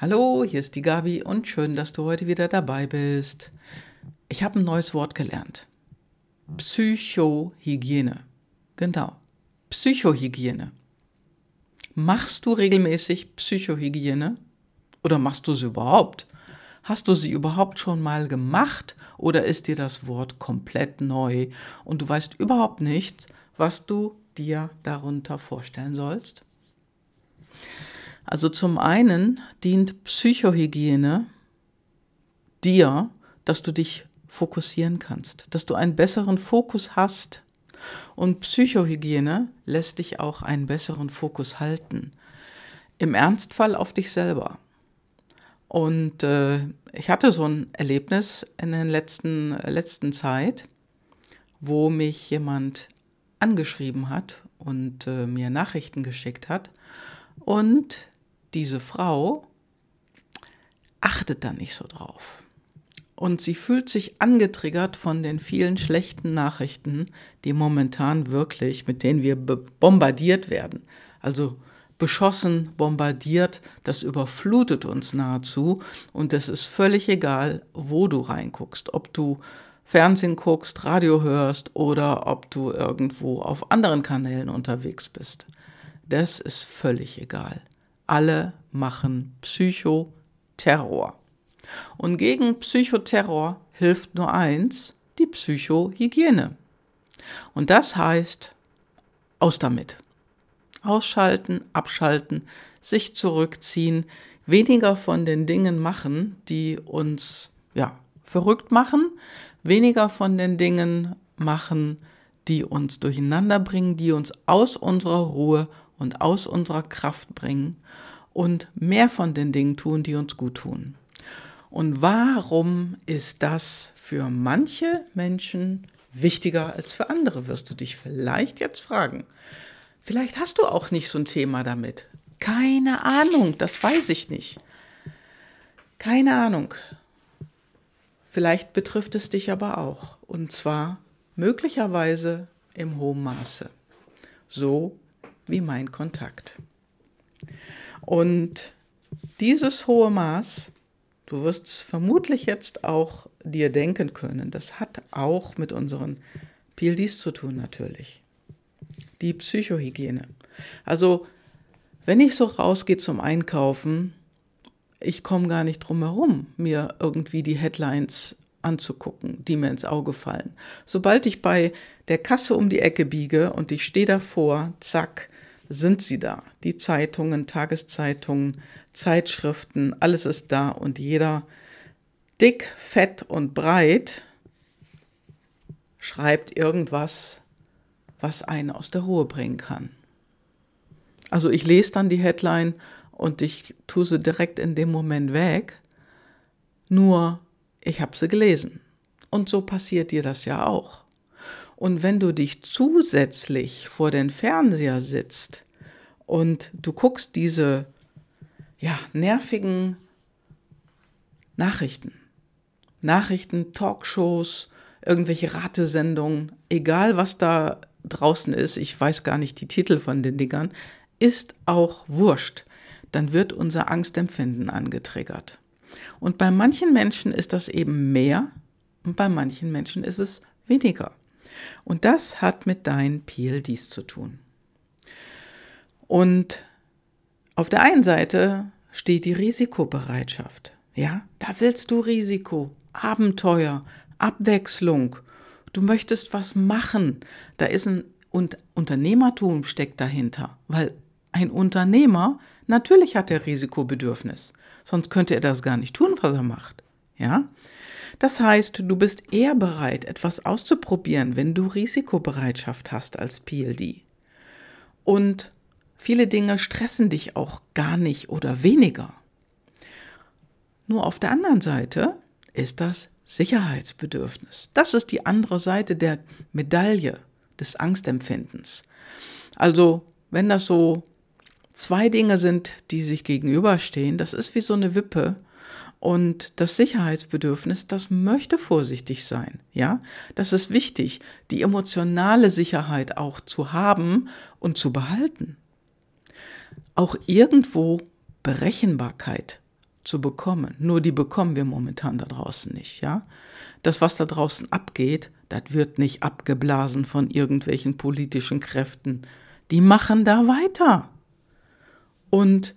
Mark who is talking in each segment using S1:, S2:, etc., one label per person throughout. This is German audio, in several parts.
S1: Hallo, hier ist die Gabi und schön, dass du heute wieder dabei bist. Ich habe ein neues Wort gelernt. Psychohygiene. Genau. Psychohygiene. Machst du regelmäßig Psychohygiene? Oder machst du sie überhaupt? Hast du sie überhaupt schon mal gemacht oder ist dir das Wort komplett neu und du weißt überhaupt nicht, was du dir darunter vorstellen sollst? Also zum einen dient Psychohygiene dir, dass du dich fokussieren kannst, dass du einen besseren Fokus hast. Und Psychohygiene lässt dich auch einen besseren Fokus halten. Im Ernstfall auf dich selber. Und äh, ich hatte so ein Erlebnis in der letzten, letzten Zeit, wo mich jemand angeschrieben hat und äh, mir Nachrichten geschickt hat. Und diese Frau achtet da nicht so drauf. Und sie fühlt sich angetriggert von den vielen schlechten Nachrichten, die momentan wirklich, mit denen wir bombardiert werden. Also beschossen, bombardiert, das überflutet uns nahezu. Und es ist völlig egal, wo du reinguckst, ob du Fernsehen guckst, Radio hörst oder ob du irgendwo auf anderen Kanälen unterwegs bist. Das ist völlig egal alle machen Psychoterror. Und gegen Psychoterror hilft nur eins, die Psychohygiene. Und das heißt, aus damit. Ausschalten, abschalten, sich zurückziehen, weniger von den Dingen machen, die uns ja, verrückt machen, weniger von den Dingen machen, die uns durcheinander bringen, die uns aus unserer Ruhe und aus unserer Kraft bringen und mehr von den Dingen tun, die uns gut tun. Und warum ist das für manche Menschen wichtiger als für andere, wirst du dich vielleicht jetzt fragen. Vielleicht hast du auch nicht so ein Thema damit. Keine Ahnung, das weiß ich nicht. Keine Ahnung. Vielleicht betrifft es dich aber auch. Und zwar möglicherweise im hohen Maße. So wie mein Kontakt. Und dieses hohe Maß, du wirst es vermutlich jetzt auch dir denken können, das hat auch mit unseren PLDs zu tun natürlich. Die Psychohygiene. Also, wenn ich so rausgehe zum Einkaufen, ich komme gar nicht drum herum, mir irgendwie die Headlines anzugucken, die mir ins Auge fallen. Sobald ich bei der Kasse um die Ecke biege und ich stehe davor, zack, sind sie da. Die Zeitungen, Tageszeitungen, Zeitschriften, alles ist da und jeder dick, fett und breit schreibt irgendwas, was einen aus der Ruhe bringen kann. Also ich lese dann die Headline und ich tue sie direkt in dem Moment weg. Nur ich habe sie gelesen. Und so passiert dir das ja auch. Und wenn du dich zusätzlich vor den Fernseher sitzt und du guckst diese ja, nervigen Nachrichten, Nachrichten, Talkshows, irgendwelche Ratesendungen, egal was da draußen ist, ich weiß gar nicht die Titel von den Dingern, ist auch wurscht. Dann wird unser Angstempfinden angetriggert. Und bei manchen Menschen ist das eben mehr und bei manchen Menschen ist es weniger. Und das hat mit deinen PLDs zu tun. Und auf der einen Seite steht die Risikobereitschaft. Ja, da willst du Risiko, Abenteuer, Abwechslung. Du möchtest was machen. Da ist ein und Unternehmertum steckt dahinter, weil ein Unternehmer natürlich hat er Risikobedürfnis, sonst könnte er das gar nicht tun, was er macht. Ja? Das heißt, du bist eher bereit, etwas auszuprobieren, wenn du Risikobereitschaft hast als PLD. Und viele Dinge stressen dich auch gar nicht oder weniger. Nur auf der anderen Seite ist das Sicherheitsbedürfnis. Das ist die andere Seite der Medaille des Angstempfindens. Also, wenn das so zwei Dinge sind, die sich gegenüberstehen, das ist wie so eine Wippe und das Sicherheitsbedürfnis, das möchte vorsichtig sein, ja? Das ist wichtig, die emotionale Sicherheit auch zu haben und zu behalten. Auch irgendwo Berechenbarkeit zu bekommen. Nur die bekommen wir momentan da draußen nicht, ja? Das, was da draußen abgeht, das wird nicht abgeblasen von irgendwelchen politischen Kräften. Die machen da weiter. Und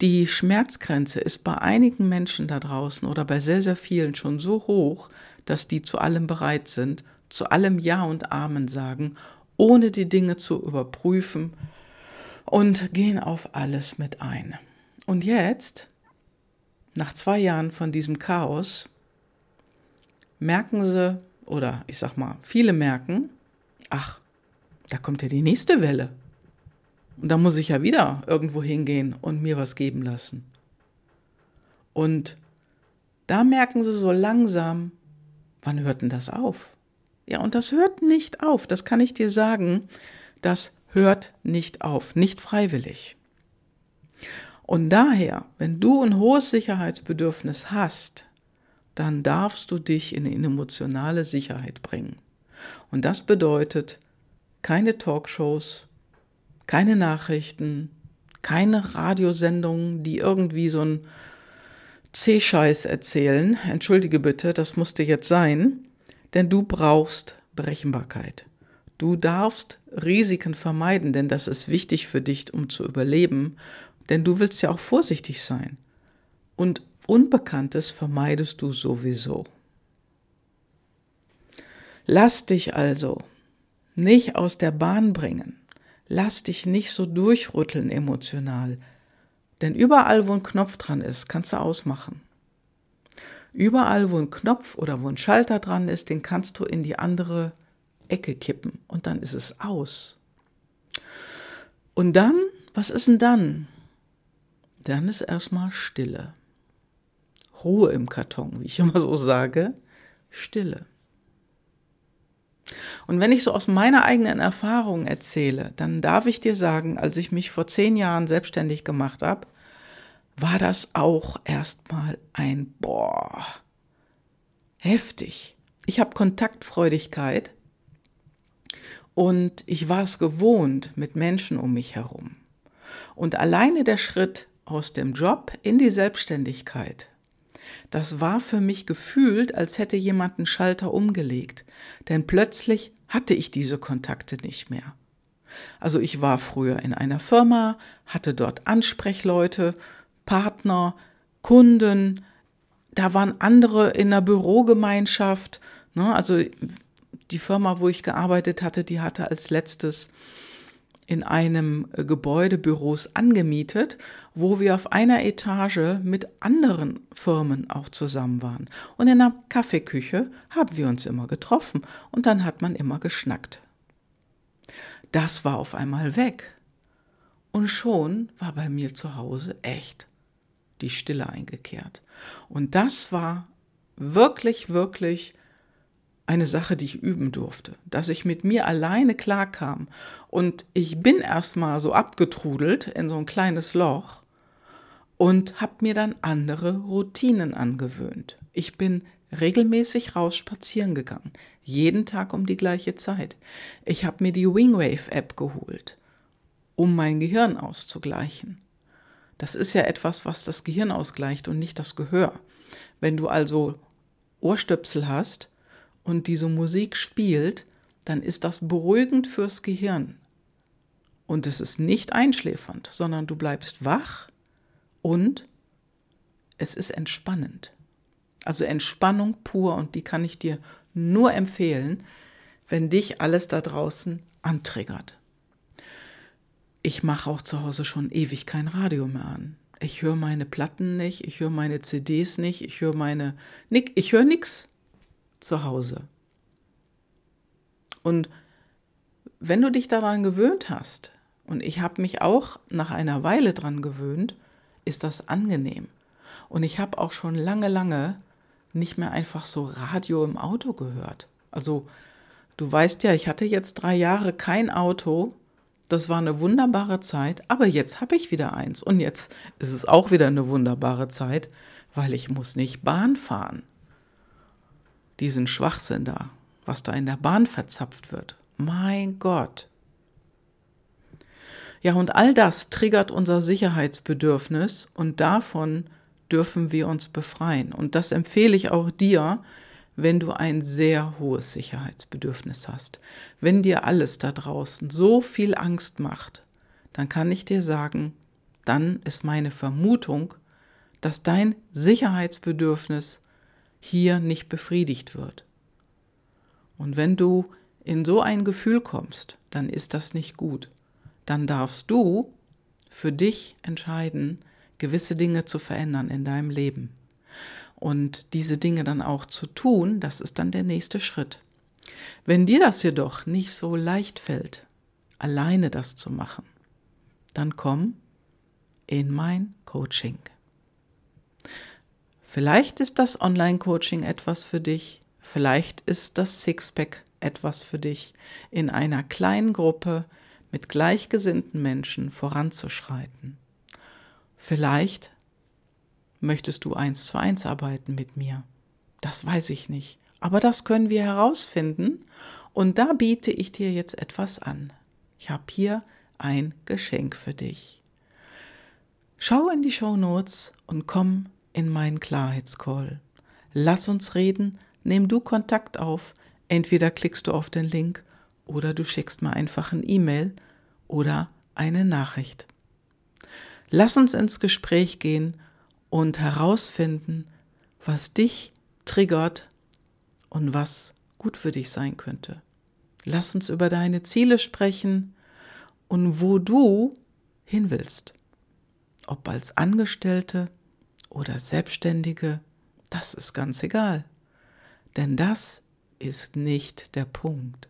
S1: die Schmerzgrenze ist bei einigen Menschen da draußen oder bei sehr, sehr vielen schon so hoch, dass die zu allem bereit sind, zu allem Ja und Amen sagen, ohne die Dinge zu überprüfen und gehen auf alles mit ein. Und jetzt, nach zwei Jahren von diesem Chaos, merken sie, oder ich sag mal, viele merken, ach, da kommt ja die nächste Welle. Und da muss ich ja wieder irgendwo hingehen und mir was geben lassen. Und da merken sie so langsam, wann hört denn das auf? Ja, und das hört nicht auf, das kann ich dir sagen. Das hört nicht auf, nicht freiwillig. Und daher, wenn du ein hohes Sicherheitsbedürfnis hast, dann darfst du dich in eine emotionale Sicherheit bringen. Und das bedeutet keine Talkshows, keine Nachrichten, keine Radiosendungen, die irgendwie so ein C-Scheiß erzählen. Entschuldige bitte, das musste jetzt sein, denn du brauchst Berechenbarkeit. Du darfst Risiken vermeiden, denn das ist wichtig für dich, um zu überleben, denn du willst ja auch vorsichtig sein. Und Unbekanntes vermeidest du sowieso. Lass dich also nicht aus der Bahn bringen. Lass dich nicht so durchrütteln emotional. Denn überall, wo ein Knopf dran ist, kannst du ausmachen. Überall, wo ein Knopf oder wo ein Schalter dran ist, den kannst du in die andere Ecke kippen und dann ist es aus. Und dann, was ist denn dann? Dann ist erstmal Stille. Ruhe im Karton, wie ich immer so sage. Stille. Und wenn ich so aus meiner eigenen Erfahrung erzähle, dann darf ich dir sagen, als ich mich vor zehn Jahren selbstständig gemacht habe, war das auch erstmal ein Boah, heftig. Ich habe Kontaktfreudigkeit und ich war es gewohnt mit Menschen um mich herum. Und alleine der Schritt aus dem Job in die Selbstständigkeit das war für mich gefühlt, als hätte jemand einen Schalter umgelegt, denn plötzlich hatte ich diese Kontakte nicht mehr. Also ich war früher in einer Firma, hatte dort Ansprechleute, Partner, Kunden, da waren andere in der Bürogemeinschaft, ne, also die Firma, wo ich gearbeitet hatte, die hatte als letztes in einem äh, Gebäude Büros angemietet, wo wir auf einer Etage mit anderen Firmen auch zusammen waren. Und in der Kaffeeküche haben wir uns immer getroffen und dann hat man immer geschnackt. Das war auf einmal weg. Und schon war bei mir zu Hause echt die Stille eingekehrt. Und das war wirklich, wirklich eine Sache, die ich üben durfte, dass ich mit mir alleine klarkam. Und ich bin erstmal so abgetrudelt in so ein kleines Loch und habe mir dann andere Routinen angewöhnt. Ich bin regelmäßig raus spazieren gegangen, jeden Tag um die gleiche Zeit. Ich habe mir die Wingwave-App geholt, um mein Gehirn auszugleichen. Das ist ja etwas, was das Gehirn ausgleicht und nicht das Gehör. Wenn du also Ohrstöpsel hast, und diese Musik spielt, dann ist das beruhigend fürs Gehirn. Und es ist nicht einschläfernd, sondern du bleibst wach und es ist entspannend. Also Entspannung pur und die kann ich dir nur empfehlen, wenn dich alles da draußen antriggert. Ich mache auch zu Hause schon ewig kein Radio mehr an. Ich höre meine Platten nicht, ich höre meine CDs nicht, ich höre meine ich höre nichts zu Hause. Und wenn du dich daran gewöhnt hast, und ich habe mich auch nach einer Weile daran gewöhnt, ist das angenehm. Und ich habe auch schon lange, lange nicht mehr einfach so Radio im Auto gehört. Also du weißt ja, ich hatte jetzt drei Jahre kein Auto. Das war eine wunderbare Zeit, aber jetzt habe ich wieder eins. Und jetzt ist es auch wieder eine wunderbare Zeit, weil ich muss nicht Bahn fahren diesen Schwachsinn da, was da in der Bahn verzapft wird. Mein Gott. Ja, und all das triggert unser Sicherheitsbedürfnis und davon dürfen wir uns befreien. Und das empfehle ich auch dir, wenn du ein sehr hohes Sicherheitsbedürfnis hast. Wenn dir alles da draußen so viel Angst macht, dann kann ich dir sagen, dann ist meine Vermutung, dass dein Sicherheitsbedürfnis hier nicht befriedigt wird. Und wenn du in so ein Gefühl kommst, dann ist das nicht gut. Dann darfst du für dich entscheiden, gewisse Dinge zu verändern in deinem Leben. Und diese Dinge dann auch zu tun, das ist dann der nächste Schritt. Wenn dir das jedoch nicht so leicht fällt, alleine das zu machen, dann komm in mein Coaching. Vielleicht ist das Online-Coaching etwas für dich, vielleicht ist das Sixpack etwas für dich, in einer kleinen Gruppe mit gleichgesinnten Menschen voranzuschreiten. Vielleicht möchtest du eins zu eins arbeiten mit mir. Das weiß ich nicht. Aber das können wir herausfinden. Und da biete ich dir jetzt etwas an. Ich habe hier ein Geschenk für dich. Schau in die Show Notes und komm in meinen Klarheitscall. Lass uns reden, nimm du Kontakt auf. Entweder klickst du auf den Link oder du schickst mir einfach ein E-Mail oder eine Nachricht. Lass uns ins Gespräch gehen und herausfinden, was dich triggert und was gut für dich sein könnte. Lass uns über deine Ziele sprechen und wo du hin willst. Ob als Angestellte oder Selbstständige, das ist ganz egal. Denn das ist nicht der Punkt.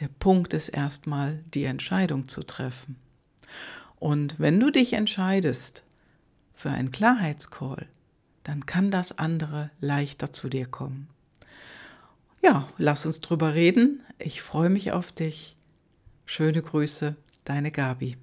S1: Der Punkt ist erstmal die Entscheidung zu treffen. Und wenn du dich entscheidest für einen Klarheitscall, dann kann das andere leichter zu dir kommen. Ja, lass uns drüber reden. Ich freue mich auf dich. Schöne Grüße, deine Gabi.